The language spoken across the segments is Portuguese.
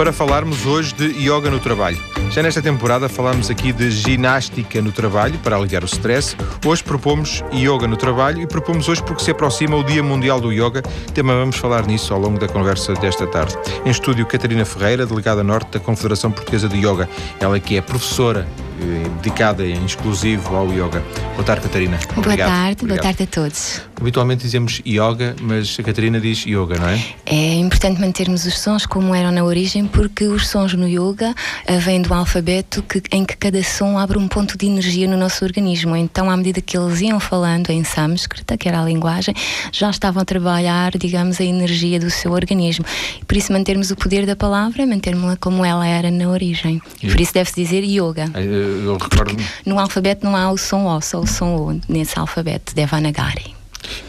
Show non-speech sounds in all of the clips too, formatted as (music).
para falarmos hoje de yoga no trabalho. Já nesta temporada falámos aqui de ginástica no trabalho para aliviar o stress. Hoje propomos yoga no trabalho e propomos hoje porque se aproxima o Dia Mundial do Yoga. Também vamos falar nisso ao longo da conversa desta tarde. Em estúdio, Catarina Ferreira, delegada norte da Confederação Portuguesa de Yoga. Ela que é professora eh, dedicada em exclusivo ao yoga. Boa tarde, Catarina. Boa Obrigado. tarde, Obrigado. boa tarde a todos. Habitualmente dizemos yoga, mas a Catarina diz yoga, não é? É importante mantermos os sons como eram na origem, porque os sons no yoga uh, vêm do alfabeto que, em que cada som abre um ponto de energia no nosso organismo. Então, à medida que eles iam falando em sânscrita, que era a linguagem, já estavam a trabalhar, digamos, a energia do seu organismo. E por isso, mantermos o poder da palavra, mantermos-la como ela era na origem. E por isso deve-se dizer yoga. Eh, Eu recordo, No alfabeto não há o som O, só o som O nesse alfabeto, Devanagari.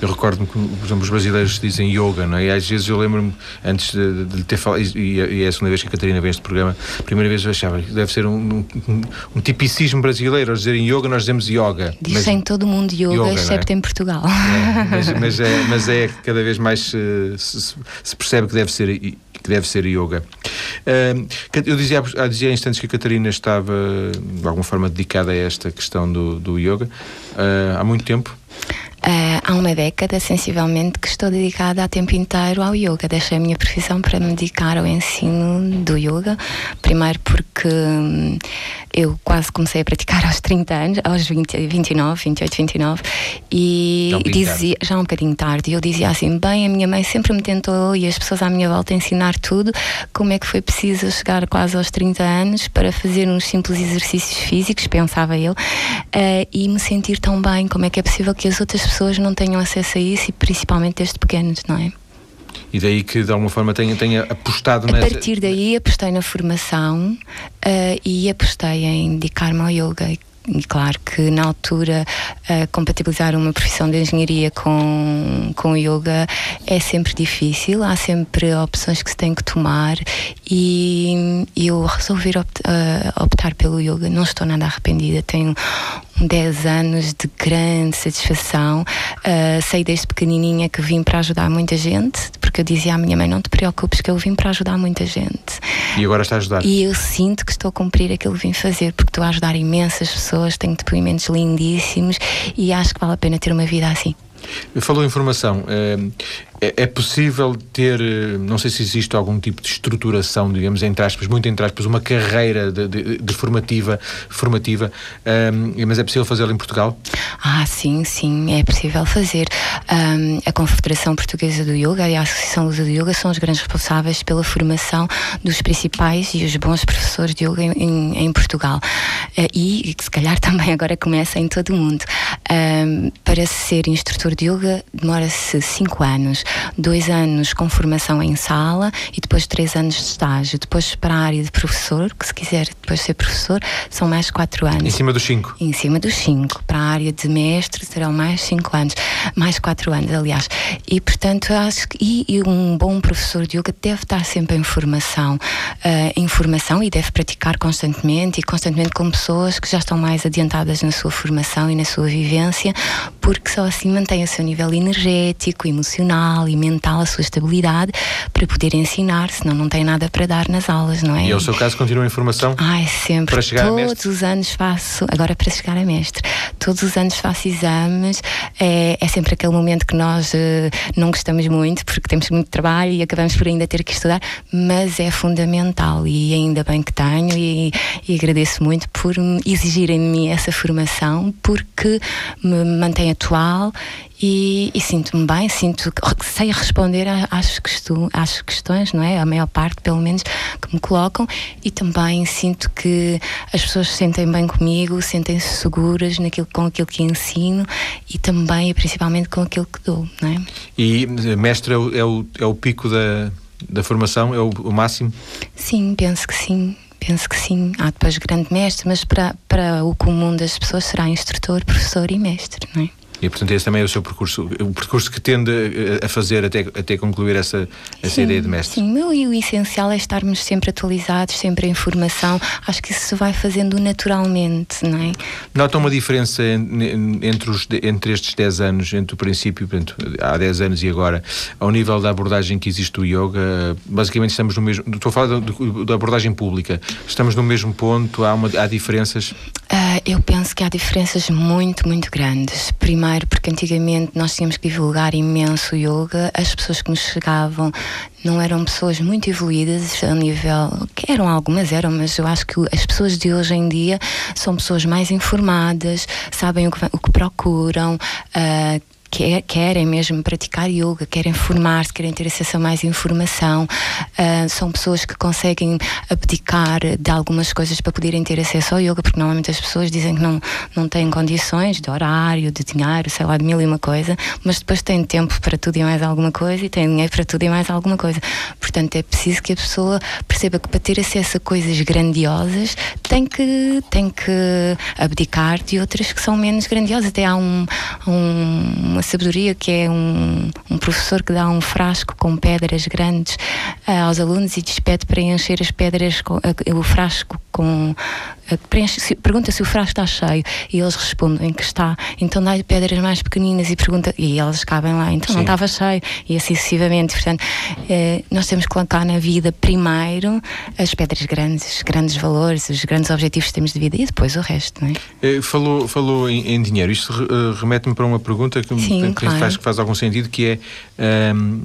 Eu recordo que, por exemplo, os brasileiros dizem yoga, não é? E às vezes eu lembro-me, antes de, de ter falado, e, e é a segunda vez que a Catarina vem a este programa, a primeira vez eu achava que deve ser um, um, um tipicismo brasileiro, eles dizerem yoga, nós dizemos yoga. Dizem todo mundo yoga, yoga, é? excepto em Portugal. É, mas, (laughs) mas é, mas é cada vez mais se, se- se percebe que deve ser que deve ser yoga. Eu dizia, há- dizia há instantes que a Catarina estava de alguma forma dedicada a esta questão do, do yoga ah, há muito tempo. Ah, há uma década, sensivelmente, que estou dedicada a tempo inteiro ao yoga. Deixei a minha profissão para me dedicar ao ensino do yoga. Primeiro porque hum, eu quase comecei a praticar aos 30 anos, aos 20, 29, 28, 29, e um dizia, já um bocadinho tarde, eu dizia assim: bem, a minha mãe sempre me tentou e as pessoas à minha volta ensinar tudo, como é que foi preciso chegar quase aos 30 anos para fazer uns simples exercícios físicos, pensava eu, eh, e me sentir tão bem, como é que é possível que as outras pessoas não tenham acesso a isso e principalmente desde pequenos, não é? E daí que de alguma forma tenha, tenha apostado A nessa. partir daí apostei na formação eh, e apostei em dedicar-me ao yoga. E, claro que na altura eh, compatibilizar uma profissão de engenharia com, com o yoga é sempre difícil, há sempre opções que se tem que tomar e, eu resolvi opt- eh, optar pelo yoga. Não estou nada arrependida, tenho 10 anos de grande satisfação. Uh, sei desde pequenininha que vim para ajudar muita gente, porque eu dizia à minha mãe: Não te preocupes, que eu vim para ajudar muita gente. E agora está a ajudar. E eu sinto que estou a cumprir aquilo que vim fazer, porque estou a ajudar imensas pessoas, tenho depoimentos lindíssimos e acho que vale a pena ter uma vida assim. Falou em formação. É, é possível ter, eh, não sei se existe algum tipo de estruturação, digamos, entre aspas, muito entre aspas, uma carreira de, de- de formativa, formativa eh, mas é possível fazê-la em Portugal? Ah, sim, sim, é possível fazer. Ahm, a Confederação Portuguesa do Yoga e a Associação Lusa do Yoga são os grandes responsáveis pela formação dos principais e os bons professores de yoga em, em- Portugal. Eh, e que se calhar (laughs) também agora começa em todo o mundo. Ahm, para ser instrutor de yoga demora-se 5 anos. Dois anos com formação em sala e depois três anos de estágio. Depois para a área de professor, que se quiser depois ser professor, são mais quatro anos. Em cima dos cinco. Em cima dos 5. Para a área de mestre serão mais 5 anos. Mais 4 anos, aliás. E, portanto, acho que e, e um bom professor de yoga deve estar sempre em formação. ah, em formação e deve praticar constantemente e constantemente com pessoas que já estão mais adiantadas na sua formação e na sua vivência, porque só assim mantém o seu nível energético, emocional e mental, a sua estabilidade para poder ensinar, senão não tem nada para dar nas aulas, não é? E é o seu caso, continua em formação? Ai, sempre. Para chegar a Todos mestre? os anos faço, agora para chegar a mestre, todos os anos faço exames. É, é sempre aquele momento que nós eh, não gostamos muito, porque temos muito trabalho e acabamos por ainda ter que estudar, mas é fundamental e ainda bem que tenho e, e agradeço muito por exigirem de mim essa formação, porque me mantém atual e, e sinto-me bem, sinto que sei responder às, questões, às questões, não é? A maior parte, pelo menos, que me colocam, e também sinto que as pessoas se sentem bem comigo, sentem-se seguras naquilo, com aquilo que ensino e também e principalmente com aquilo que dou, não é? E mestre é o, é o, é o pico da, da formação, é o, o máximo? Sim, penso que sim. Penso que sim. Há depois grande mestre, mas para, para o comum das pessoas será instrutor, professor e mestre, não é? E portanto esse também é o seu percurso, o percurso que tende a fazer até, até concluir essa, essa sim, ideia de mestre. Sim, e o essencial é estarmos sempre atualizados, sempre em informação. Acho que isso se vai fazendo naturalmente, não é? Nota uma diferença entre, os, entre estes 10 anos, entre o princípio, portanto, há 10 anos e agora, ao nível da abordagem que existe do yoga? Basicamente estamos no mesmo. Estou a falar da abordagem pública. Estamos no mesmo ponto? Há, uma, há diferenças? Uh, eu penso que há diferenças muito, muito grandes. Primeiro, porque antigamente nós tínhamos que divulgar imenso yoga, as pessoas que nos chegavam não eram pessoas muito evoluídas a nível. que eram algumas, eram, mas eu acho que as pessoas de hoje em dia são pessoas mais informadas, sabem o que, o que procuram. Uh, querem mesmo praticar yoga, querem formar-se, querem ter acesso a mais informação. Uh, são pessoas que conseguem abdicar de algumas coisas para poderem ter acesso ao yoga, porque normalmente as pessoas dizem que não, não têm condições de horário, de dinheiro, sei lá, de mil e uma coisa, mas depois têm tempo para tudo e mais alguma coisa e têm dinheiro para tudo e mais alguma coisa. Portanto, é preciso que a pessoa perceba que para ter acesso a coisas grandiosas tem que, tem que abdicar de outras que são menos grandiosas. Até há um, um uma sabedoria que é um, um professor que dá um frasco com pedras grandes uh, aos alunos e despede para encher as pedras, com, uh, o frasco com preenche, pergunta se o frasco está cheio e eles respondem que está. Então dá-lhe pedras mais pequeninas e pergunta e elas cabem lá. Então Sim. não estava cheio e assim sucessivamente. Portanto, eh, nós temos que colocar na vida primeiro as pedras grandes, grandes valores, os grandes objetivos que temos de vida e depois o resto. Não é? Eh, falou, falou em, em dinheiro. Isto remete-me para uma pergunta que, Sim, que, claro. faz, que faz algum sentido, que é um,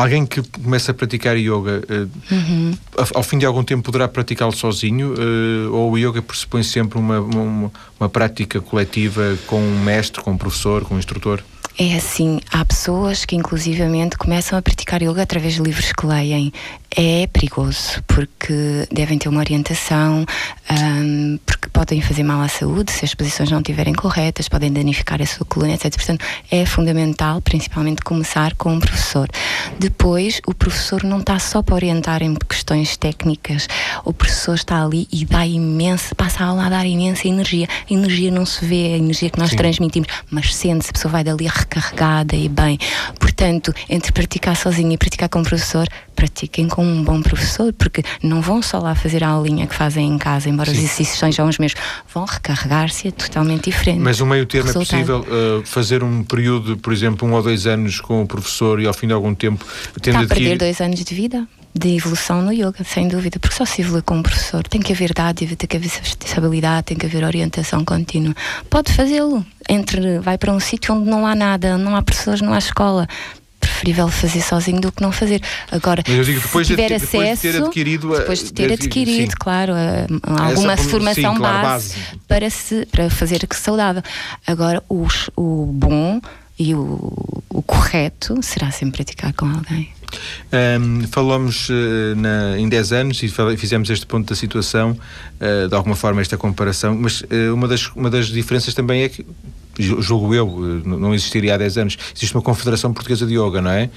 Alguém que começa a praticar yoga, uh, uhum. ao fim de algum tempo poderá praticá-lo sozinho? Uh, ou o yoga pressupõe sempre uma, uma, uma prática coletiva com um mestre, com um professor, com um instrutor? É assim, há pessoas que inclusivamente começam a praticar yoga através de livros que leem. É perigoso, porque devem ter uma orientação, um, porque podem fazer mal à saúde se as posições não estiverem corretas, podem danificar a sua coluna, etc. Portanto, é fundamental, principalmente, começar com um professor. Depois, o professor não está só para orientar em questões técnicas, o professor está ali e dá imensa, passa a aula a dar imensa energia. A energia não se vê, a energia que nós Sim. transmitimos, mas sente-se, a pessoa vai dali recarregada e bem. Portanto, entre praticar sozinho e praticar com o professor, pratiquem com um bom professor, porque não vão só lá fazer a aulinha que fazem em casa, embora Sim. os exercícios sejam os mesmos, vão recarregar-se é totalmente diferente. Mas o meio termo é possível uh, fazer um período, por exemplo, um ou dois anos com o professor e ao fim de algum tempo tendo Está a perder dois anos de vida? de evolução no yoga, sem dúvida, porque só se evolui com um professor. Tem que haver dádiva, tem que haver estabilidade, tem que haver orientação contínua. Pode fazê-lo. Entre, vai para um sítio onde não há nada, não há professores, não há escola. Preferível fazer sozinho do que não fazer. Agora, digo, se tiver de, acesso, depois de ter adquirido, depois de ter adquirido, sim. claro, alguma Essa, formação sim, claro, base, base, para, se, para fazer que saudável. Agora, os, o bom e o, o correto será sempre praticar com alguém. Um, falamos uh, na, em 10 anos e fizemos este ponto da situação, uh, de alguma forma, esta comparação, mas uh, uma, das, uma das diferenças também é que julgo eu, não existiria há 10 anos, existe uma Confederação Portuguesa de Yoga, não é?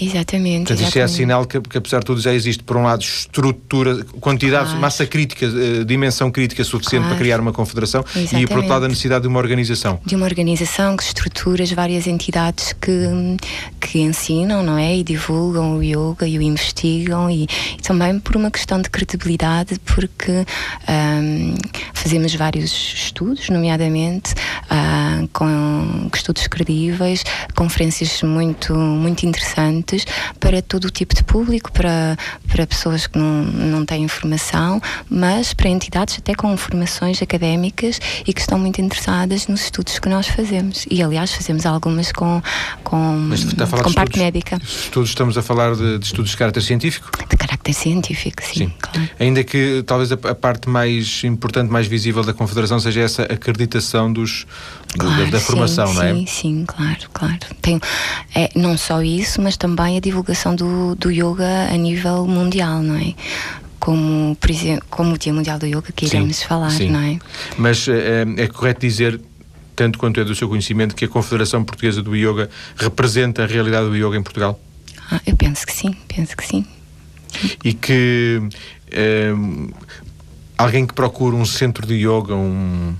Exatamente. Portanto, isto é sinal que, que, apesar de tudo, já existe, por um lado, estrutura, quantidade, claro. massa crítica, uh, dimensão crítica suficiente claro. para criar uma confederação Exatamente. e, por outro lado, a necessidade de uma organização. De uma organização que estrutura várias entidades que, que ensinam, não é? E divulgam o yoga e o investigam e, e também por uma questão de credibilidade, porque um, fazemos vários estudos, nomeadamente uh, com estudos credíveis, conferências muito, muito interessantes para todo o tipo de público, para, para pessoas que não, não têm formação, mas para entidades até com formações académicas e que estão muito interessadas nos estudos que nós fazemos. E, aliás, fazemos algumas com, com, com parte médica. Estudos, estamos a falar de, de, estudos de caráter científico? De caráter científico, sim. sim. Claro. Ainda que talvez a, a, parte mais importante, mais visível da Confederação seja essa acreditação dos, claro da, formação, sim, não é? Sim, sim, claro, claro. Tem, é, não só isso, mas também a divulgação do, do yoga a nível mundial, não é? Como, por exemplo, como o Dia Mundial do Yoga, que iremos sim, falar, sim. não é? Mas é, é correto dizer tanto quanto é do seu conhecimento, que a Confederação Portuguesa do Yoga representa a realidade do yoga em Portugal? Ah, eu penso que sim, penso que sim. E que é, alguém que procura um centro de yoga, um,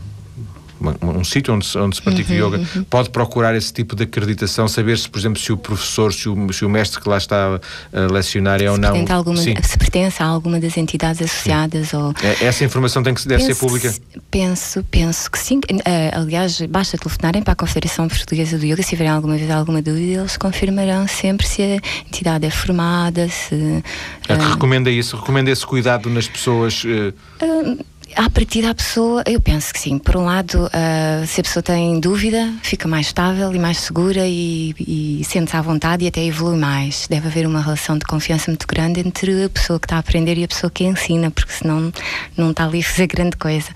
um sítio onde, onde se pratica uhum, yoga, uhum. pode procurar esse tipo de acreditação, saber se, por exemplo, se o professor, se o, se o mestre que lá está a lecionar é se ou não. Alguma, se pertence a alguma das entidades associadas sim. ou. É, essa informação tem que deve penso, ser pública? Penso, penso que sim. Uh, aliás, basta telefonarem para a Confederação Portuguesa do Yoga, se tiverem alguma vez alguma dúvida, eles confirmarão sempre se a entidade é formada, se. Uh, é que recomenda isso, recomenda esse cuidado nas pessoas. Uh, à partida a pessoa, eu penso que sim. Por um lado, uh, se a pessoa tem dúvida, fica mais estável e mais segura e, e sente-se à vontade e até evolui mais. Deve haver uma relação de confiança muito grande entre a pessoa que está a aprender e a pessoa que ensina, porque senão não está ali a fazer grande coisa.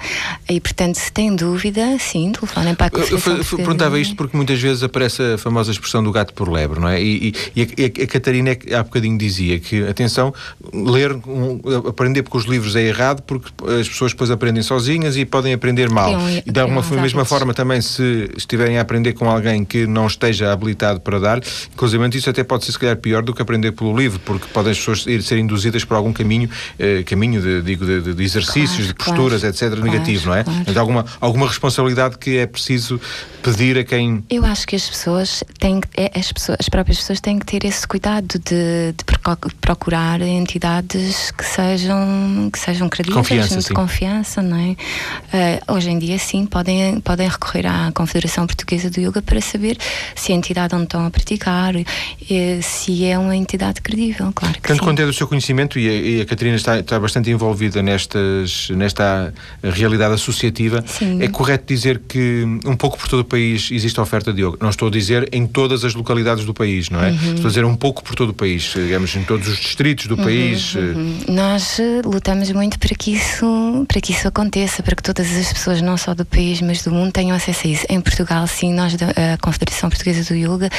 E portanto, se tem dúvida, sim, telefonem para a Eu, eu perguntava isto porque muitas vezes aparece a famosa expressão do gato por lebre, não é? E, e, e a, a, Catarina há bocadinho dizia que, atenção, ler, um, aprender porque os livros é errado, porque as pessoas depois aprendem sozinhas e podem aprender mal. e da mesma forma também, se estiverem a aprender com alguém que não esteja habilitado para dar, inclusive isso até pode ser se calhar pior do que aprender pelo livro, porque podem as pessoas ir, ser induzidas por algum caminho, eh, caminho de, digo, de, de exercícios, claro, de posturas, claro, etc., claro, negativo, não é? Claro. alguma, alguma responsabilidade que é preciso pedir a quem. Eu acho que as pessoas têm é, as, pessoas, as próprias pessoas têm que ter esse cuidado de, de procurar entidades que sejam, que sejam credíveis, confiança, de confiança, não é? Uh, hoje em dia, sim, podem, podem recorrer à Confederação Portuguesa do Yoga para saber se a entidade onde estão a praticar, se é uma entidade credível, claro que Tanto sim. quanto é do seu conhecimento, e a, e a Catarina está, está bastante envolvida nestas, nesta realidade associativa, sim. é correto dizer que um pouco por todo o país existe a oferta de yoga. Não estou a dizer em todas as localidades do país, não é? Uhum. Estou a dizer um pouco por todo o país, digamos, em todos os distritos do uhum, país. Uhum. Nós eh, lutamos muito para que isso, para que isso aconteça, para que todas as pessoas, não só do país, mas do mundo, tenham acesso a isso. Em Portugal, sim, nós, a Confederação Portuguesa do Yoga,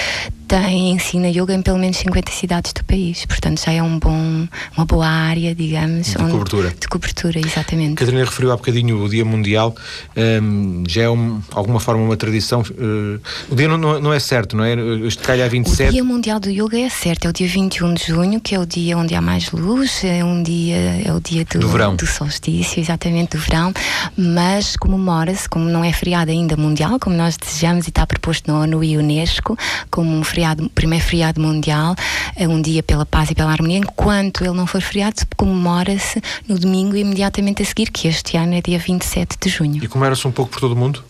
tem, ensina yoga em pelo menos 50 cidades do país. Portanto, já é um bom, uma boa área, digamos. De onde, cobertura. De cobertura, exatamente. Catarina referiu há bocadinho o Dia Mundial, um, já é um, alguma forma uma tradição. Uh, o dia não, não, é certo, não é? Este calha a 27. O Dia Mundial do Yoga é certo, é o dia 21 de junho, que é o dia onde há mais luz, é um dia, é o dia do, do verão. Do solstício, exatamente, do verão, mas comemora-se, como não é feriado ainda mundial, como nós desejamos e está proposto na ONU e Unesco, como um feriado, primeiro feriado mundial, é um dia pela paz e pela harmonia, enquanto ele não for feriado, comemora-se no domingo imediatamente a seguir, que este ano é dia 27 de junho. E comemora-se um pouco por todo o mundo?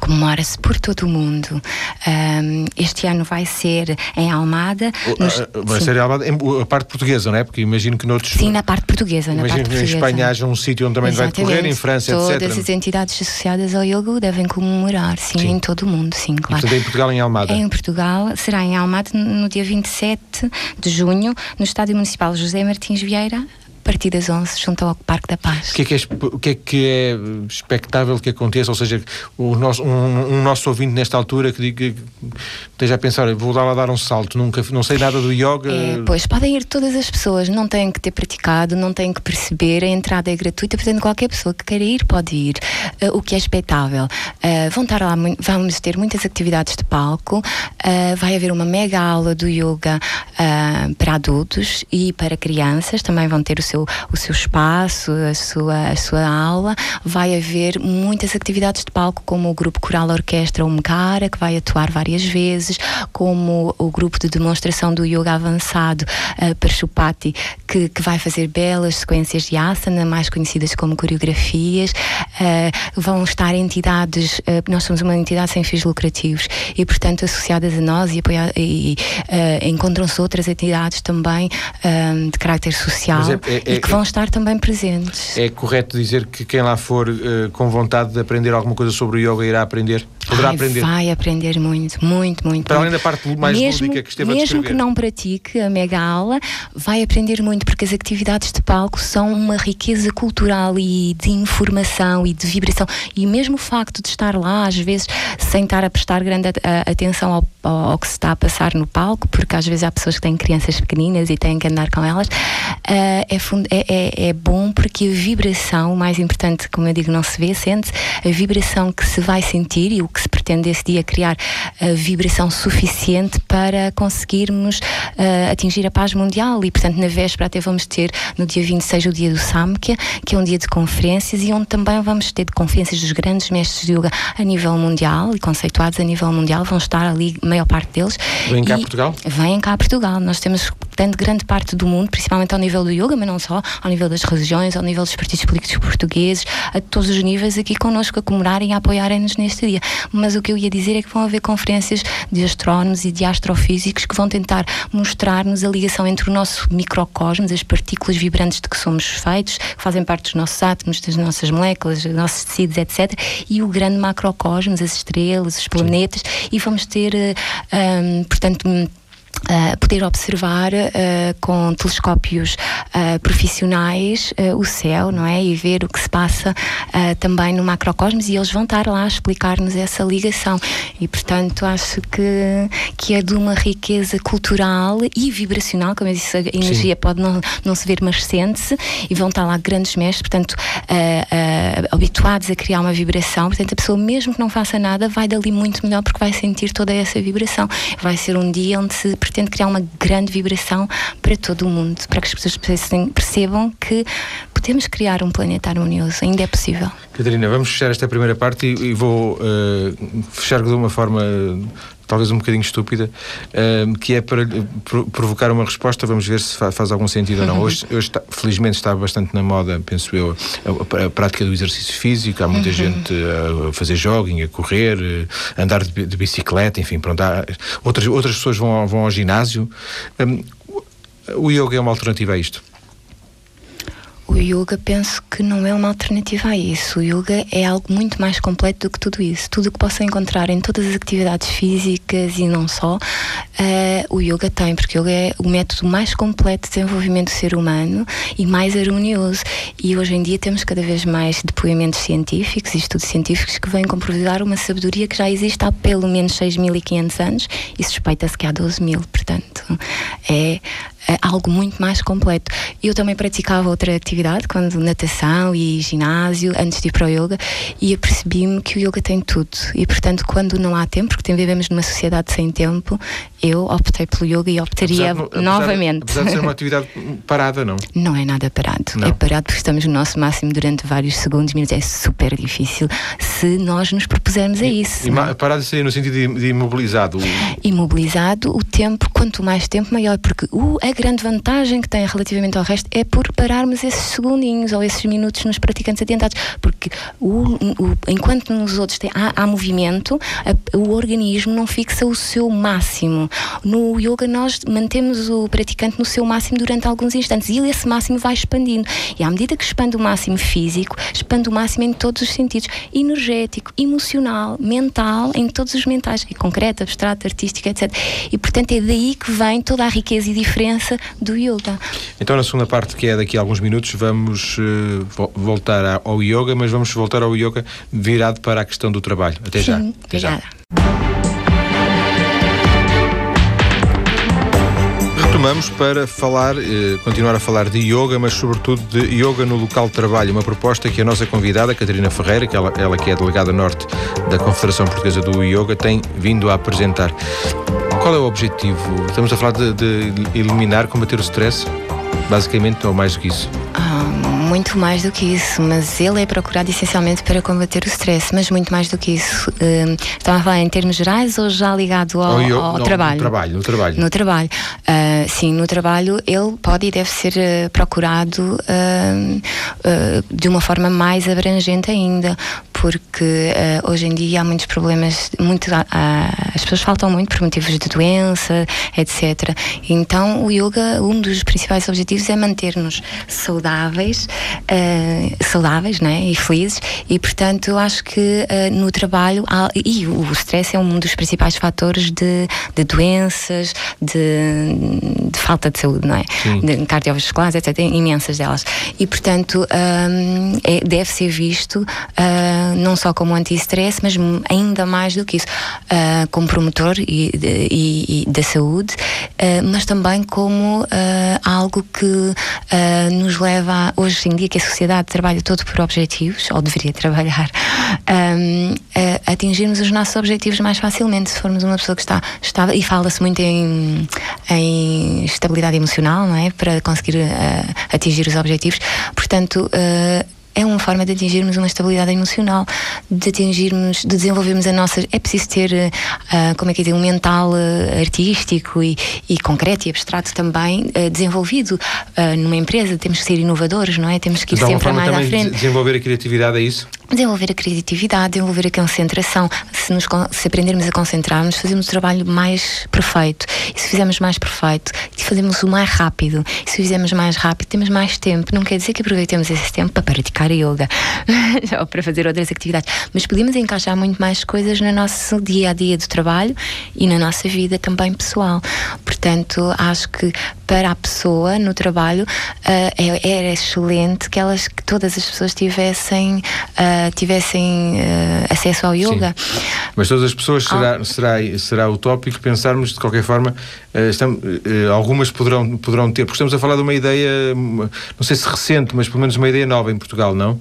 Comemora-se por todo o mundo. Um, este ano vai ser em Almada. Nos, vai sim. ser em Almada, a parte portuguesa, não é? Porque imagino que noutros. Sim, na parte portuguesa. Na imagino parte que portuguesa. em Espanha haja um sítio onde também Exatamente. vai decorrer, em França, Todas etc. Todas as entidades associadas ao yoga devem comemorar, sim, sim. em todo o mundo, sim, claro. E, portanto, em Portugal, em Almada? Em Portugal, será em Almada no dia 27 de junho, no Estádio Municipal José Martins Vieira, partir das 11 junto ao Parque da Paz. O que é que é, que é, que é expectável que aconteça? Ou seja, o nosso, um, um nosso ouvinte nesta altura que diga que esteja a pensar, vou lá dar um salto, nunca, não sei nada do yoga. É, pois, podem ir todas as pessoas, não têm que ter praticado, não têm que perceber, a entrada é gratuita, portanto qualquer pessoa que queira ir pode ir, uh, o que é expectável. Uh, vão estar lá, vamos ter muitas atividades de palco, uh, vai haver uma mega aula do yoga para adultos e para crianças, também vão ter o seu seu, o seu espaço, a sua, a sua aula. Vai haver muitas atividades de palco, como o grupo coral orquestra Omkara, que vai atuar várias vezes, como o grupo de demonstração do yoga avançado uh, Parshupati, que, que vai fazer belas sequências de asana, mais conhecidas como coreografias. Uh, vão estar entidades, uh, nós somos uma entidade sem fins lucrativos e, portanto, associadas a nós e, e uh, encontram-se outras entidades também de caráter social. É, é, e que vão estar também presentes. É correto dizer que quem lá for uh, com vontade de aprender alguma coisa sobre o yoga irá aprender? Poderá Ai, aprender? Vai aprender muito, muito, muito. Para além da parte mais mesmo, lúdica que esteve a Mesmo que não pratique a mega aula, vai aprender muito, porque as atividades de palco são uma riqueza cultural e de informação e de vibração. E mesmo o facto de estar lá, às vezes, sem estar a prestar grande atenção ao, ao, ao que se está a passar no palco, porque às vezes há pessoas que têm crianças pequeninas e têm que andar com elas, uh, é fundamental fundo, é, é, é, bom porque a vibração, o mais importante, como eu digo, não se vê, sente a vibração que se vai sentir e o que se pretende esse dia criar a vibração suficiente para conseguirmos uh, atingir a paz mundial. E, portanto, na véspera até vamos ter no dia 26 o dia do Samkhya, que é um dia de conferências e onde também vamos ter conferências dos grandes mestres de yoga a nível mundial e conceituados a nível mundial. Vão estar ali, a maior parte deles. Vêm cá a Portugal? Vêm cá a Portugal. Nós temos, portanto, grande parte do mundo, principalmente ao nível do yoga, mas não só, ao nível das religiões, ao nível dos partidos políticos portugueses, a todos os níveis aqui connosco a comemorarem e a apoiarem-nos neste dia. Mas o que eu ia dizer é que vão haver conferências de astrónomos e de astrofísicos que vão tentar mostrar-nos a ligação entre o nosso microcosmos, as partículas vibrantes de que somos feitos, que fazem parte dos nossos átomos, das nossas moléculas, dos nossos tecidos, etc., e o grande macrocosmos, as estrelas, os planetas, e vamos ter, um, eh, portanto, Uh, poder observar uh, com telescópios uh, profissionais o céu, não é? E ver o que se passa também no macrocosmos e eles vão estar lá a explicar-nos essa ligação. E, portanto, acho que, que é de uma riqueza cultural e vibracional, como eu disse, a energia Sim. pode não, não se ver, mas sente-se, e vão estar lá grandes mestres, portanto, habituados a criar uma vibração. Portanto, a pessoa, mesmo que não faça nada, vai dali muito melhor porque vai sentir toda essa vibração. Vai ser um dia onde se pretende criar uma grande vibração para todo o mundo, para que as pessoas percebam que podemos criar um planeta harmonioso, ainda é possível. Catarina, vamos fechar esta primeira parte e, e vou uh, fechar de uma forma talvez um bocadinho estúpida, que é para provocar uma resposta, vamos ver se faz algum sentido ou não. Hoje, (laughs) hoje está, felizmente está bastante na moda, penso eu, a, prática do exercício físico, há muita uhum. gente a fazer jogging, a correr, a andar de, de, bicicleta, enfim, pronto, há, outras, outras pessoas vão, vão ao ginásio. O yoga é uma alternativa a isto? O yoga penso que não é uma alternativa a isso. O yoga é algo muito mais completo do que tudo isso. Tudo o que possa encontrar em todas as atividades físicas e não só, uh, o yoga tem, porque o yoga é o método mais completo de desenvolvimento do ser humano e mais harmonioso. E hoje em dia temos cada vez mais depoimentos científicos e estudos científicos que vêm comprovar uma sabedoria que já existe há pelo menos 6.500 anos e suspeita-se que há 12.000. Portanto, é algo muito mais completo. Eu também praticava outra atividade, quando natação e ginásio, antes de ir para o yoga, e apercebi-me que o yoga tem tudo. E, portanto, quando não há tempo, porque vivemos numa sociedade sem tempo, eu optei pelo yoga e optaria apesar de, novamente. Apesar de ser uma (laughs) atividade parada, não? Não é nada parado. Não. É parado porque estamos no nosso máximo durante vários segundos, minutos. É super difícil se nós nos propusermos a isso. E, e parado seria no sentido de, de imobilizado? Imobilizado, o tempo, quanto mais tempo, maior, porque o, a grande vantagem que tem relativamente ao resto é por pararmos esses segundinhos ou esses minutos nos praticantes adiantados, porque o, o, enquanto nos outros tem, há, há movimento, a, o organismo não fixa o seu máximo. No yoga nós mantemos o praticante no seu máximo durante alguns instantes e esse máximo vai expandindo. E à medida que expande o máximo físico, expande o máximo em todos os sentidos, energético, emocional, mental, em todos os mentais, e concreto, abstrato, artístico, etc. E portanto é daí que vem toda a riqueza e diferença do yoga. Então, na segunda parte, que é daqui a alguns minutos, vamos uh, voltar ao yoga, mas vamos voltar ao yoga virado para a questão do trabalho. Até Sim, já. Até já. Retomamos para falar, eh, continuar a falar de yoga, mas sobretudo de yoga no local de trabalho, uma proposta que a nossa convidada, Catarina Ferreira, que ela, ela que é a delegada norte da Confederação Portuguesa do Yoga, tem vindo a apresentar. Qual é o objetivo? Estamos a falar de, de eliminar, combater o stress? Basicamente, ou mais do que isso? Um muito mais do que isso, mas ele é procurado essencialmente para combater o stress, mas muito mais do que isso. Uh, estava a falar em termos gerais ou já ligado ao, eu, ao não, trabalho? No trabalho, no trabalho. No trabalho. Uh, sim, no trabalho ele pode e deve ser uh, procurado de uma forma mais abrangente ainda, porque hoje em dia há muitos problemas, muito, as pessoas faltam muito por motivos de doença, etc. Então o yoga, um dos principais objetivos é manter-nos saudáveis uh, saudáveis né? e felizes e portanto eu acho que uh, no trabalho há, e o, stress é um dos principais fatores de, de doenças de, de, falta de saúde não é? de cardiovasculares etc, imensas delas e portanto um, eh, é, deve ser visto uh, não só como anti-stress, mas ainda mais do que isso, como promotor e, e, e da saúde, mas também como algo que nos leva a, hoje em dia que a sociedade trabalha todo por objetivos, ou deveria trabalhar, um, atingirmos os nossos objetivos mais facilmente se formos uma pessoa que está estável e fala-se muito em, em estabilidade emocional, não é? Para conseguir atingir os objetivos. Portanto, é uma forma de atingirmos uma estabilidade emocional, de atingirmos, de desenvolvermos a nossa. É preciso ter, uh, como é que é dizer, um mental uh, artístico e, e, concreto e abstrato também uh, desenvolvido numa empresa. Temos que ser inovadores, não é? Temos que ir sempre mais à frente. Desenvolver a criatividade, é isso? Desenvolver a criatividade, desenvolver a concentração. Se, nos, se aprendermos a concentrarmos, fazemos o trabalho mais perfeito. E se fizermos mais perfeito, fazemos o mais rápido. E se fizermos mais rápido, temos mais tempo. Não quer dizer que aproveitemos esse tempo para praticar yoga (laughs) ou para fazer outras atividades, mas podemos encaixar muito mais coisas no nosso dia a dia do trabalho e na nossa vida também pessoal. Portanto, acho que para a pessoa no trabalho uh, era excelente que elas que todas as pessoas tivessem uh, tivessem uh, acesso ao yoga. Sim. Mas todas as pessoas será, será, será utópico pensarmos de qualquer forma estamos, algumas poderão, poderão ter, porque estamos a falar de uma ideia, não sei se recente, mas pelo menos uma ideia nova em Portugal, não?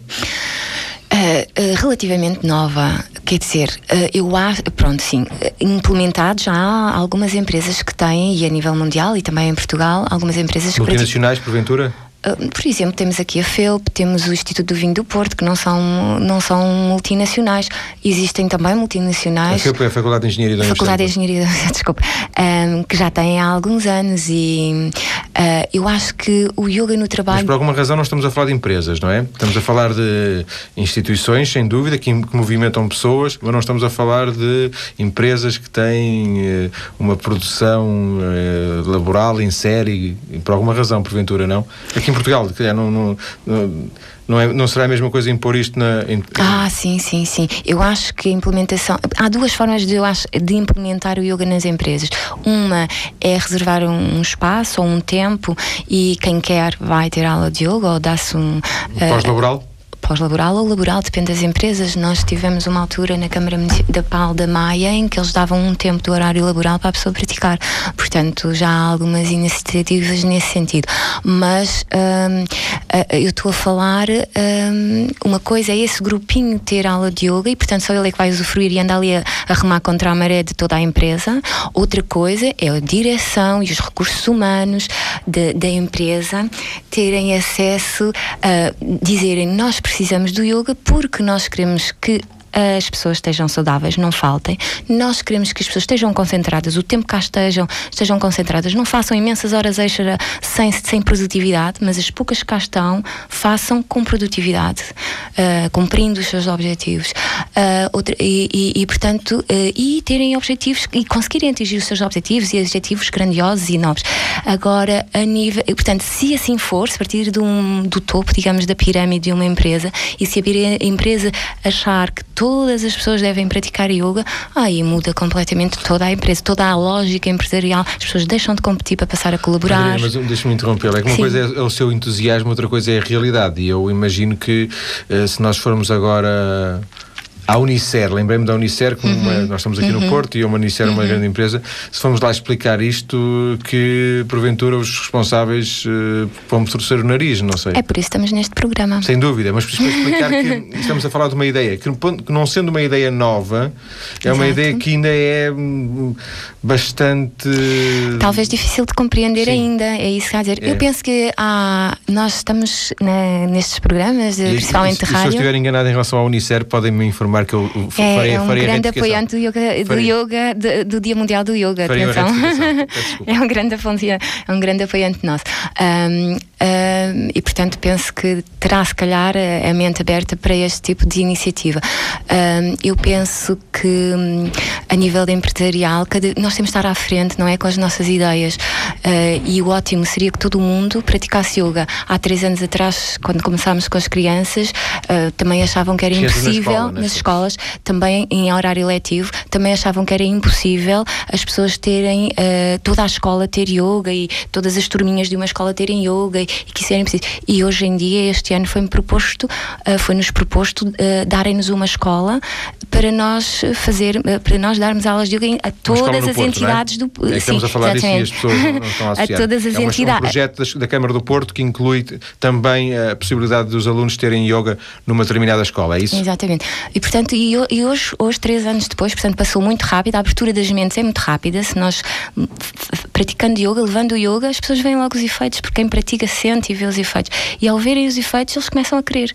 Uh, relativamente nova, quer dizer, uh, eu acho, pronto, sim, implementado já há algumas empresas que têm, e a nível mundial e também em Portugal, algumas empresas Multinacionais, porventura? Ah, por exemplo, temos aqui a FELP, temos o Instituto do Vinho do Porto, que não são, não são multinacionais. Existem também multinacionais. A FELP é a Faculdade de Engenharia da Faculdade de Engenharia, (laughs) desculpa, um, que já têm há alguns anos e uh, eu acho que o yoga no trabalho. Mas por alguma razão não estamos a falar de empresas, não é? Estamos a falar de instituições, sem dúvida, que, que movimentam pessoas, mas não estamos a falar de empresas que têm uh, uma produção uh, laboral em série, por alguma razão, porventura, não? Aqui Portugal, não, não, não, não, é, não será a mesma coisa impor isto na. Em... Ah, sim, sim, sim. Eu acho que a implementação. Há duas formas de, eu acho, de implementar o yoga nas empresas. Uma é reservar um, um espaço ou um tempo e quem quer vai ter aula de yoga ou dá-se um. Pós-laboral? Uh, pós-laboral ou laboral, depende das empresas. Nós tivemos uma altura na Câmara Municipal da Maia em que eles davam um tempo do horário laboral para a pessoa praticar. Portanto, já há algumas iniciativas nesse sentido. Mas hum, eu estou a falar, hum, uma coisa é esse grupinho ter aula de yoga e, portanto, só ele é que vai usufruir e anda ali a, a remar contra a maré de toda a empresa. Outra coisa é a direção e os recursos humanos da empresa terem acesso a dizerem nós precisamos precisamos do yoga porque nós queremos que as pessoas estejam saudáveis, não faltem. Nós queremos que as pessoas estejam concentradas, o tempo cá estejam, estejam concentradas, não façam imensas horas extra sem, sem produtividade, mas as poucas que cá estão, façam com produtividade, uh, cumprindo os seus objetivos. Uh, outra, e, e, e, portanto, uh, e terem objetivos e conseguirem atingir os seus objetivos e objetivos grandiosos e nobres. Agora, a nível, portanto, se assim for, se partir de um, do topo, digamos, da pirâmide de uma empresa, e se a empresa achar que todas as pessoas devem praticar yoga, aí muda completamente toda a empresa, toda a lógica empresarial. As pessoas deixam de competir para passar a colaborar. Mas deixa-me interromper. É que uma Sim. coisa é, é o seu entusiasmo, outra coisa é a realidade. E eu imagino que uh, se nós formos agora à Unicer, lembrei-me da Unicer, como uhum. nós estamos aqui uhum. no Porto e a Unicer é uma uhum. grande empresa. Se formos lá explicar isto, que porventura os responsáveis uh, vão torcer o nariz, não sei. É por isso que estamos neste programa. Sem dúvida, mas para explicar que (laughs) estamos a falar de uma ideia, que não sendo uma ideia nova, é Exato. uma ideia que ainda é hum, bastante. Talvez difícil de compreender Sim. ainda, é isso que quer dizer. É. Eu penso que há, nós estamos na, nestes programas, e, principalmente e, rádio. Se eu estiver enganado em relação à Unicer, podem me informar que eu é, farei, é um grande apoiante do yoga, do, yoga do, do, Dia Mundial do Yoga. atenção. (laughs) é um grande apoiante, é um grande apoiante nosso. Um, um, e portanto penso que terá se calhar a, a mente aberta para este tipo de iniciativa. Um, eu penso que hum, a nível empresarial cada, nós temos de estar à frente, não é, com as nossas ideias. Uh, e o ótimo seria que todo mundo praticasse yoga. Há três anos atrás, quando começámos com as crianças, uh, também achavam que era impossível nas escolas, escolas, também em horário letivo, também achavam que era impossível as pessoas terem uh, toda a escola ter yoga e todas as turminhas de uma escola terem yoga e, e que isso era impossível. E hoje em dia, este ano foi-me proposto, uh, foi-nos proposto uh, darem-nos uma escola para nós fazer, para nós darmos aulas de yoga a todas as Porto, é? entidades é? do é Estamos a falar disso e as pessoas não estão (laughs) a associar. a todas as é entidades. um projeto da Câmara do Porto que inclui também a possibilidade dos alunos terem yoga numa determinada escola, é isso? Exatamente. E portanto, e, e hoje, hoje, três anos depois, portanto, passou muito rápido, a abertura das mentes é muito rápida. Se nós praticando yoga, levando o yoga, as pessoas veem logo os efeitos, porque quem pratica sente e vê os efeitos. E ao verem os efeitos, eles começam a querer.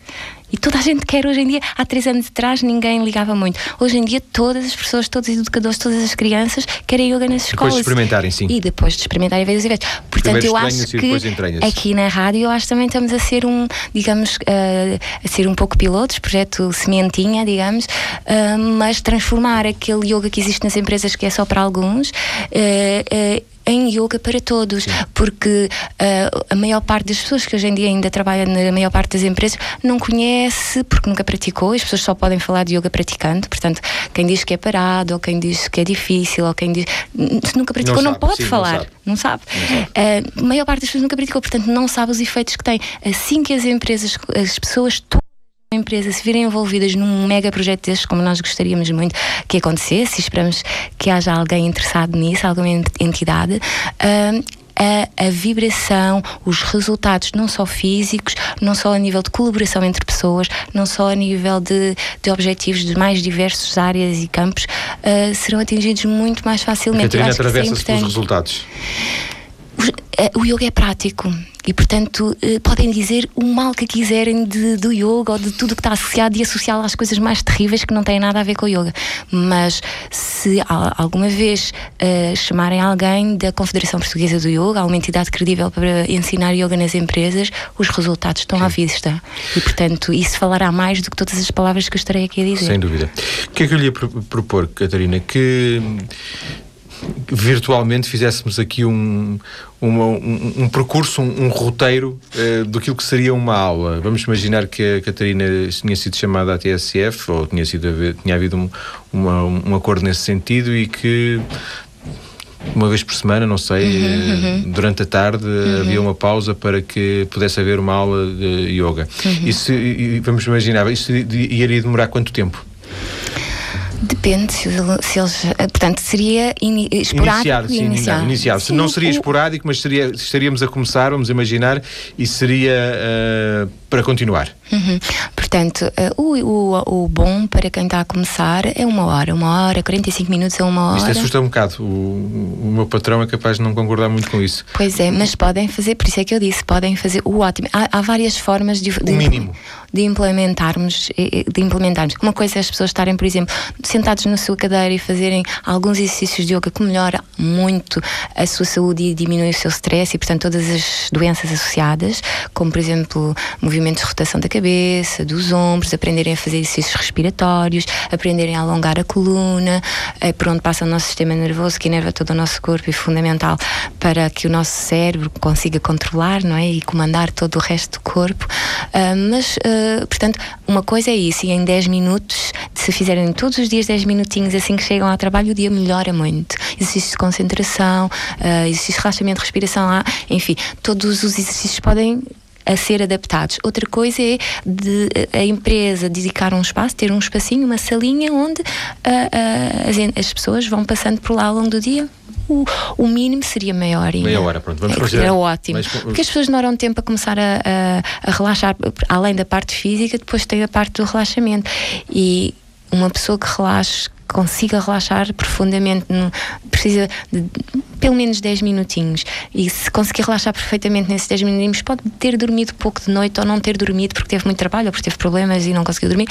E toda a gente quer hoje em dia. Há três anos atrás ninguém ligava muito. Hoje em dia todas as pessoas, todos os educadores, todas as crianças querem yoga nas escolas. Depois de experimentarem, sim. E depois de experimentarem ver os eventos. Portanto, eu acho que aqui na rádio eu acho que também estamos a ser um, digamos, uh, a ser um pouco pilotos, projeto sementinha, digamos, uh, mas transformar aquele yoga que existe nas empresas que é só para alguns. Uh, em yoga para todos, Sim. porque uh, a maior parte das pessoas que hoje em dia ainda trabalham na maior parte das empresas não conhece porque nunca praticou, as pessoas só podem falar de yoga praticando, portanto, quem diz que é parado, ou quem diz que é difícil, ou quem diz se nunca praticou, não, não pode Sim, falar, não sabe. Não sabe. Uh, a maior parte das pessoas nunca praticou, portanto, não sabe os efeitos que tem. Assim que as empresas, as pessoas empresa se virem envolvidas num mega projeto destes, como nós gostaríamos muito que acontecesse, e esperamos que haja alguém interessado nisso, alguma entidade. Uh, a, a, vibração, os resultados, não só físicos, não só a nível de colaboração entre pessoas, não só a nível de, de objetivos de mais diversas áreas e campos, uh, serão atingidos muito mais facilmente. Catarina atravessa-se pelos resultados. O yoga é prático e, portanto, eh, podem dizer o mal que quiserem de, do yoga ou de tudo que está associado e associá-lo às coisas mais terríveis que não têm nada a ver com o yoga. Mas se alguma vez uh, chamarem alguém da Confederação Portuguesa do Yoga, uma entidade credível para ensinar yoga nas empresas, os resultados estão Sim. à vista. E, portanto, isso falará mais do que todas as palavras que eu estarei aqui a dizer. Sem dúvida. O que é que eu lhe ia propor, Catarina? Que virtualmente fizéssemos aqui um, uma, um, um, percurso, um, um roteiro uh, do que seria uma aula. Vamos imaginar que a Catarina tinha sido chamada à TSF, ou tinha, sido, tinha havido um, uma, um acordo nesse sentido, e que uma vez por semana, não sei, uhum, eh, uhum. durante a tarde uhum. havia uma pausa para que pudesse haver uma aula de yoga. Uhum. Isso, vamos imaginar, isso iria demorar quanto tempo? Depende se, se eles. Eh, portanto, seria in, esporádico. Iniciar, sim, iniciar. iniciar. Sim, não seria esporádico, mas seria, estaríamos a começar, vamos imaginar, e seria uh, para continuar. Uhum. Portanto, uh, o, o, o bom para quem está a começar é uma hora, uma hora, 45 minutos é uma hora. Isto assusta um bocado. O, o meu patrão é capaz de não concordar muito com isso. Pois é, mas podem fazer, por isso é que eu disse, podem fazer o ótimo. Há, há várias formas de, de, mínimo. de implementarmos, de implementarmos. Uma coisa é as pessoas estarem, por exemplo, sentados na sua cadeira e fazerem alguns exercícios de yoga que melhora muito a sua saúde e diminui o seu stress e, portanto, todas as doenças associadas, como, por exemplo, movimentos de rotação da cabeça, dos ombros, aprenderem a fazer exercícios respiratórios, aprenderem a alongar a coluna, é por onde passa o nosso sistema nervoso, que inerva todo o nosso corpo e fundamental para que o nosso cérebro consiga controlar, não é? E comandar todo o resto do corpo. Uh, mas, uh, portanto, uma coisa é isso, e em 10 minutos, se fizerem todos os dias 10 minutinhos assim que chegam ao trabalho, o dia melhora muito. Exercícios de concentração, uh, exercícios de relaxamento, respiração, enfim, todos os exercícios podem a ser adaptados. Outra coisa é de, a empresa dedicar um espaço, ter um espacinho, uma salinha onde uh, uh, as, as, pessoas vão passando por lá ao longo do dia. O, o mínimo seria meia hora. Meia hora, pronto. Vamos fazer. Era ótimo. Mas... Porque as pessoas demoram tempo a começar a, a, a relaxar, além da parte física, depois tem a parte do relaxamento. E uma pessoa que relaxe consiga relaxar profundamente, precisa de pelo menos 10 minutinhos. E se conseguir relaxar perfeitamente nesses 10 minutinhos, pode ter dormido pouco de noite ou não ter dormido porque teve muito trabalho ou porque teve problemas e não conseguiu dormir,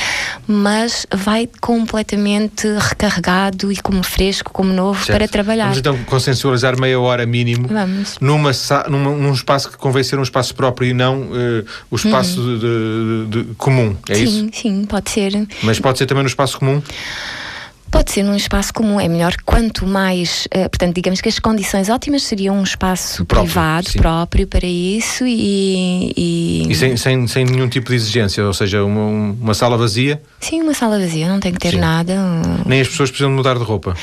mas vai completamente recarregado e como fresco, como novo certo. para trabalhar. Vamos então consensualizar meia hora mínimo Vamos. Numa, numa, num espaço que convém ser um espaço próprio e não uh, o espaço uhum. de, de, de, comum, é sim, isso? Sim, sim, pode ser. Mas pode ser também no espaço comum? Pode ser num espaço comum, é melhor quanto mais, uh, portanto, digamos que as condições ótimas seriam um espaço próprio, privado, sim. próprio para isso e. E, e sem, sem, sem, nenhum tipo de exigência, ou seja, uma, uma sala vazia? Sim, uma sala vazia, não tem que ter sim. nada. Nem as pessoas precisam mudar de roupa?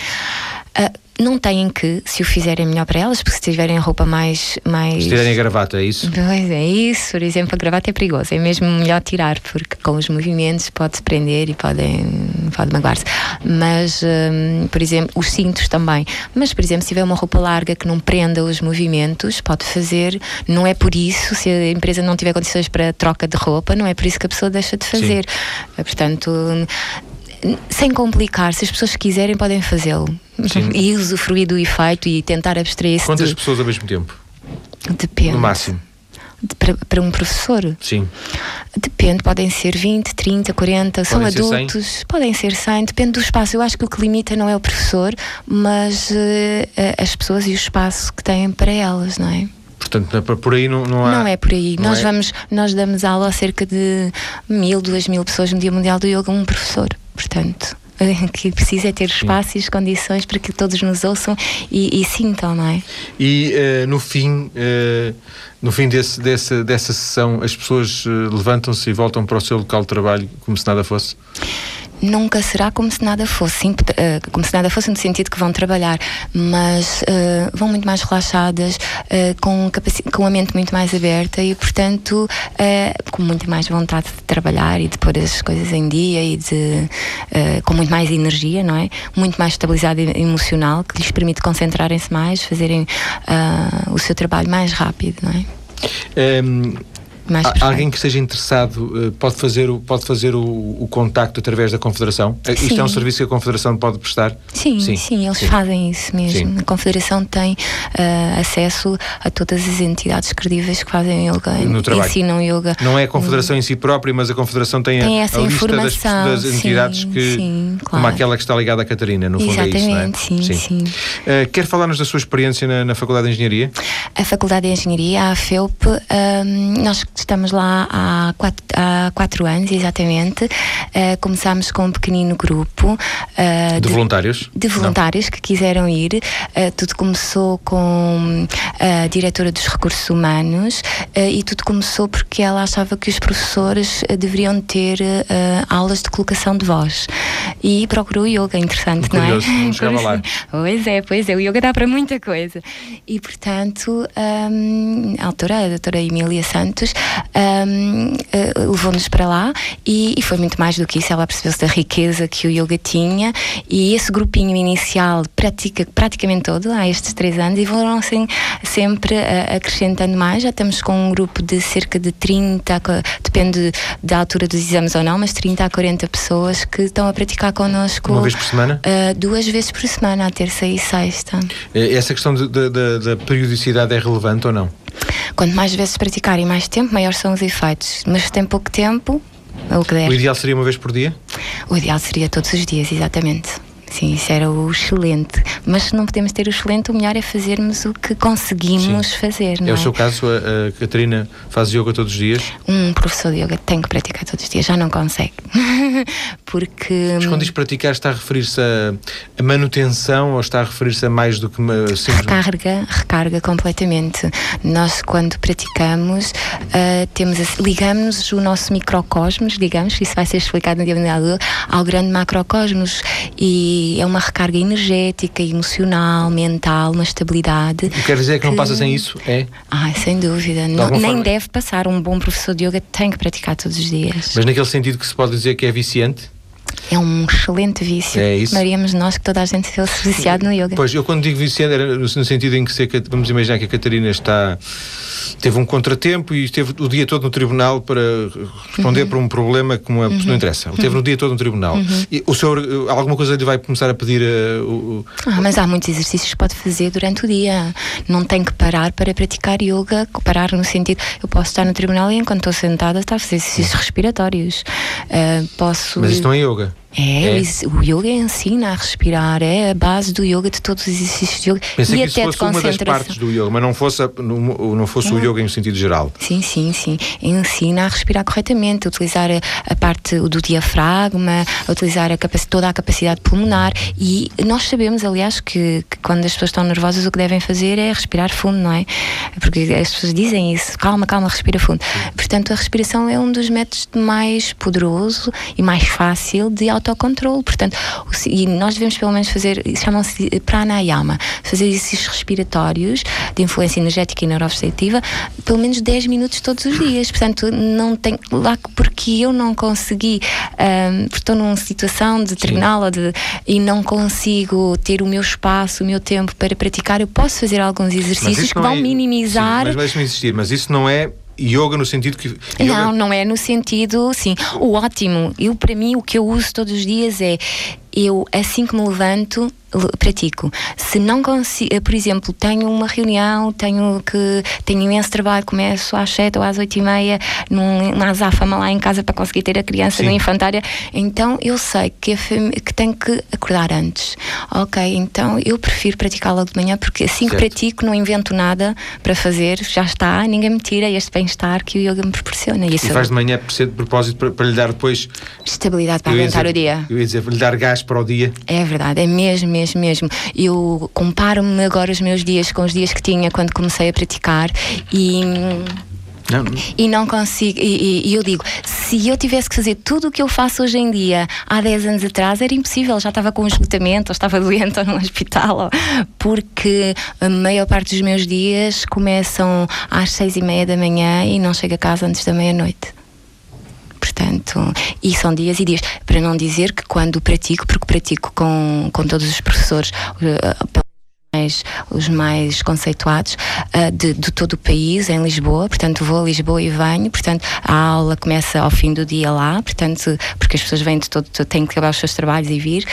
Uh, não têm que, se o fizerem melhor para elas, porque se tiverem roupa mais. mais... Se tiverem a gravata, é isso? Pois é, isso. Por exemplo, a gravata é perigosa, é mesmo melhor tirar, porque com os movimentos pode-se prender e podem, pode magoar-se. Mas, um, por exemplo, os cintos também. Mas, por exemplo, se tiver uma roupa larga que não prenda os movimentos, pode fazer. Não é por isso, se a empresa não tiver condições para troca de roupa, não é por isso que a pessoa deixa de fazer. Sim. Portanto sem complicar, se as pessoas quiserem, podem fazê-lo. E usufruir do efeito e tentar abstrair-se. Quantas pessoas ao mesmo tempo? Depende. No máximo. De, para, para, um professor? Sim. Depende, podem ser 20, 30, 40, podem são adultos, ser podem ser 100, depende do espaço. Eu acho que o que limita não é o professor, mas uh, as pessoas e o espaço que têm para elas, não é? Portanto, é por aí não, não há. Não é por aí. Nós, é? vamos, nós damos aula a cerca de mil, duas mil pessoas no Dia Mundial do Yoga, um professor. Portanto, (laughs) que precisa é ter espaço Sim. e as condições para que todos nos ouçam e, e sintam, não é? E uh, no fim, uh, no fim desse, desse, dessa sessão, as pessoas uh, levantam-se e voltam para o seu local de trabalho como se nada fosse? Nunca será como se nada fosse, uh, como se nada fosse no sentido que vão trabalhar, mas uh, vão muito mais relaxadas, uh, com, com a mente muito mais aberta e, portanto, com muito mais vontade de trabalhar e de pôr as coisas em dia e de, com muito mais energia, não é? Muito mais estabilidade emocional, que lhes permite concentrarem-se mais, fazerem o seu trabalho mais rápido, não é? Um ehm, mais Há, alguém que esteja interessado eh, pode fazer, o, pode fazer o, o contacto através da Confederação? Sim. Eh, isto é um serviço que a Confederação pode prestar? Sim, sim, sim eles sim. fazem isso mesmo. Sim. A Confederação tem uh, acesso a todas as entidades credíveis que fazem yoga, no trabalho. ensinam yoga. Não é a Confederação em si própria, mas a Confederação tem, tem a, essa a informação, das, das entidades que, claro. como aquela que está ligada à Catarina, no fundo Exatamente, é isso, não é? Sim, sim. Uh, quer falar-nos da sua experiência na, na, Faculdade de Engenharia? A Faculdade de Engenharia, a FEUP, um, nós estamos lá há quatro, há quatro anos, exatamente. Uh, começámos com um pequenino grupo uh, de, de, voluntários, de voluntários Não. que quiseram ir. Tudo começou com a diretora dos recursos humanos e tudo começou porque ela achava que os professores deveriam ter aulas de colocação de voz e procurou yoga, interessante, Curioso, não é? Chegava lá. (laughs) Pois é, pois é, o yoga dá para muita coisa. E portanto, um, a autora, a doutora Emília Santos, um, uh, levou-nos para lá e, e, foi muito mais do que isso. Ela percebeu-se da riqueza que o yoga tinha e esse grupinho inicial pratica praticamente todo há estes três anos e foram assim, sempre uh, acrescentando mais. Já estamos com um grupo de cerca de 30, depende da altura dos exames ou não, mas 30 a 40 pessoas que estão a praticar connosco. Uma vez por semana? Uh, duas vezes por semana, à terça e sexta. Essa questão da periodicidade é relevante ou não? Quanto mais vezes praticarem mais tempo, maiores são os efeitos. Mas se tem pouco tempo, é o. O ideal seria uma vez por dia? O ideal seria todos os dias, exatamente. Sim, isso era o excelente. Mas se não podemos ter o excelente, o melhor é fazermos o que conseguimos Sim. fazer. Não é, é o seu caso, a, a, Catarina faz yoga todos os dias? Um professor de yoga tem que praticar todos os dias, já não consegue. (laughs) Porque. Mas quando diz praticar, está a referir-se a, a, manutenção ou está a referir-se a mais do que simplesmente. Recarga, recarga completamente. Nós, quando praticamos, uh, temos ligamos o nosso microcosmos, digamos, isso vai ser explicado no dia ao grande macrocosmos. E é uma recarga energética, emocional, mental, uma estabilidade. Quer dizer que, que, não passa sem isso? É? Ah, sem dúvida. Não, nem forma... deve passar. Um bom professor de yoga tem que praticar todos os dias. Mas naquele sentido que se pode dizer que é viciante? É um excelente vício. É isso. Maríamos nós que toda a gente se fosse viciado no yoga. Pois, eu quando digo viciante era no sentido em que se, vamos imaginar que a Catarina está teve um contratempo e esteve o dia todo no tribunal para responder uhum. para um problema que uma, uhum. não interessa. Ele teve no dia todo no tribunal. Uhum. E o senhor, alguma coisa lhe vai começar a pedir uh, o, ah, mas há muitos exercícios que pode fazer durante o dia. Não tem que parar para praticar yoga, parar no sentido, eu posso estar no tribunal e enquanto estou sentada estar a fazer exercícios respiratórios. Uh, posso... Mas isto não é yoga? É, é, o yoga ensina a respirar, é a base do yoga, de todos os exercícios de yoga. Pensei e que isso fosse uma das partes do yoga, mas não fosse, a, não, não fosse não. o yoga em sentido geral. Sim, sim, sim. Ensina a respirar corretamente, a utilizar a, a parte do diafragma, a utilizar a toda a capacidade pulmonar e nós sabemos, aliás, que, que, quando as pessoas estão nervosas o que devem fazer é respirar fundo, não é? Porque as pessoas dizem isso, calma, calma, respira fundo. Portanto, a respiração é um dos métodos mais poderoso e mais fácil de auto autocontrole. Portanto, e nós devemos pelo menos fazer, chamam-se pranayama, fazer exercícios respiratórios de influência energética e neurovegetativa pelo menos 10 minutos todos os dias. Portanto, não tem lá porque eu não consegui, um, estou numa situação de terminal de, e não consigo ter o meu espaço, o meu tempo para praticar, eu posso fazer alguns exercícios que vão é, minimizar. Sim, mas deixe-me insistir, mas isso não é yoga no sentido que. Yoga... Não, não é no sentido, sim. O ótimo. Eu, para mim, o que eu uso todos os dias é eu, assim que me levanto, pratico. Se não consigo, eh, por exemplo, tenho uma reunião, tenho que tenho imenso trabalho, começo às 7 ou às 8 e meia numa azáfama lá em casa para conseguir ter a criança Sim. no infantária, então eu sei que, que tenho que acordar antes. Ok, então eu prefiro praticar logo de manhã porque assim certo. que pratico não invento nada para fazer, já está, ninguém me tira este bem-estar que o yoga me proporciona. Isso e faz de manhã de propósito para, para lhe dar depois estabilidade para aguentar dizer, o dia. Eu ia dizer, lhe dar gás para o dia. É verdade, é mesmo, mesmo, mesmo. Eu comparo-me agora os meus dias com os dias que tinha quando comecei a praticar e. Não. E não consigo. E, e, eu digo, se eu tivesse que fazer tudo o que eu faço hoje em dia, há 10 anos atrás, era impossível. Já estava com um esgotamento, ou estava (laughs) doente ou num hospital, porque a maior parte dos meus dias começam às 6 e meia da manhã e não chego a casa antes da meia-noite portanto, e são dias e dias. Para não dizer que quando pratico, porque pratico com, com todos os professores, uh, mais, os mais conceituados uh, de, de, todo o país, em Lisboa. Portanto, vou a Lisboa e venho. Portanto, a aula começa ao fim do dia lá, portanto, porque as pessoas vêm de todo, têm que acabar os seus trabalhos e vir.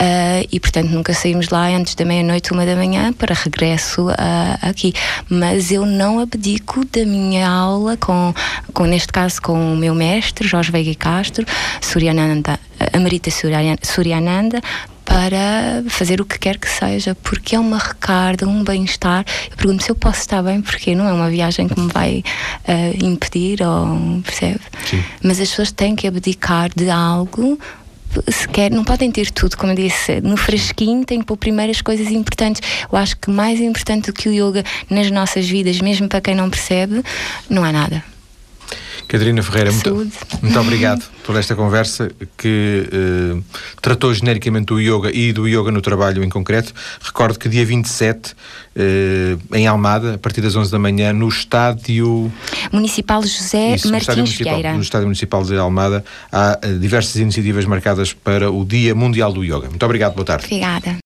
Uh, e, portanto, nunca saímos lá antes da meia-noite, uma da manhã, para regresso uh, aqui. Mas eu não abdico da minha aula, com, com neste caso, com o meu mestre, Jorge Veiga Castro, Suryananda, Amarita Suryananda, para fazer o que quer que seja, porque é uma recarga, um bem-estar. Eu pergunto se eu posso estar bem, porque não é uma viagem que me vai uh, impedir, ou percebe? Sim. Mas as pessoas têm que abdicar de algo se quer, não podem ter tudo, como eu disse, no fresquinho tem que pôr primeiro as coisas importantes. Eu acho que mais importante do que o yoga nas nossas vidas, mesmo para quem não percebe, não há nada. Catarina Ferreira, muito, muito obrigado por esta conversa que eh, tratou genericamente do yoga e do yoga no trabalho em concreto. Recordo que dia 27, eh, em Almada, a partir das 11 da manhã, no estádio Municipal José Isso, Martins no Municipal, No estádio Municipal de Almada há eh, diversas iniciativas marcadas para o Dia Mundial do Yoga. Muito obrigado, boa tarde. Obrigada.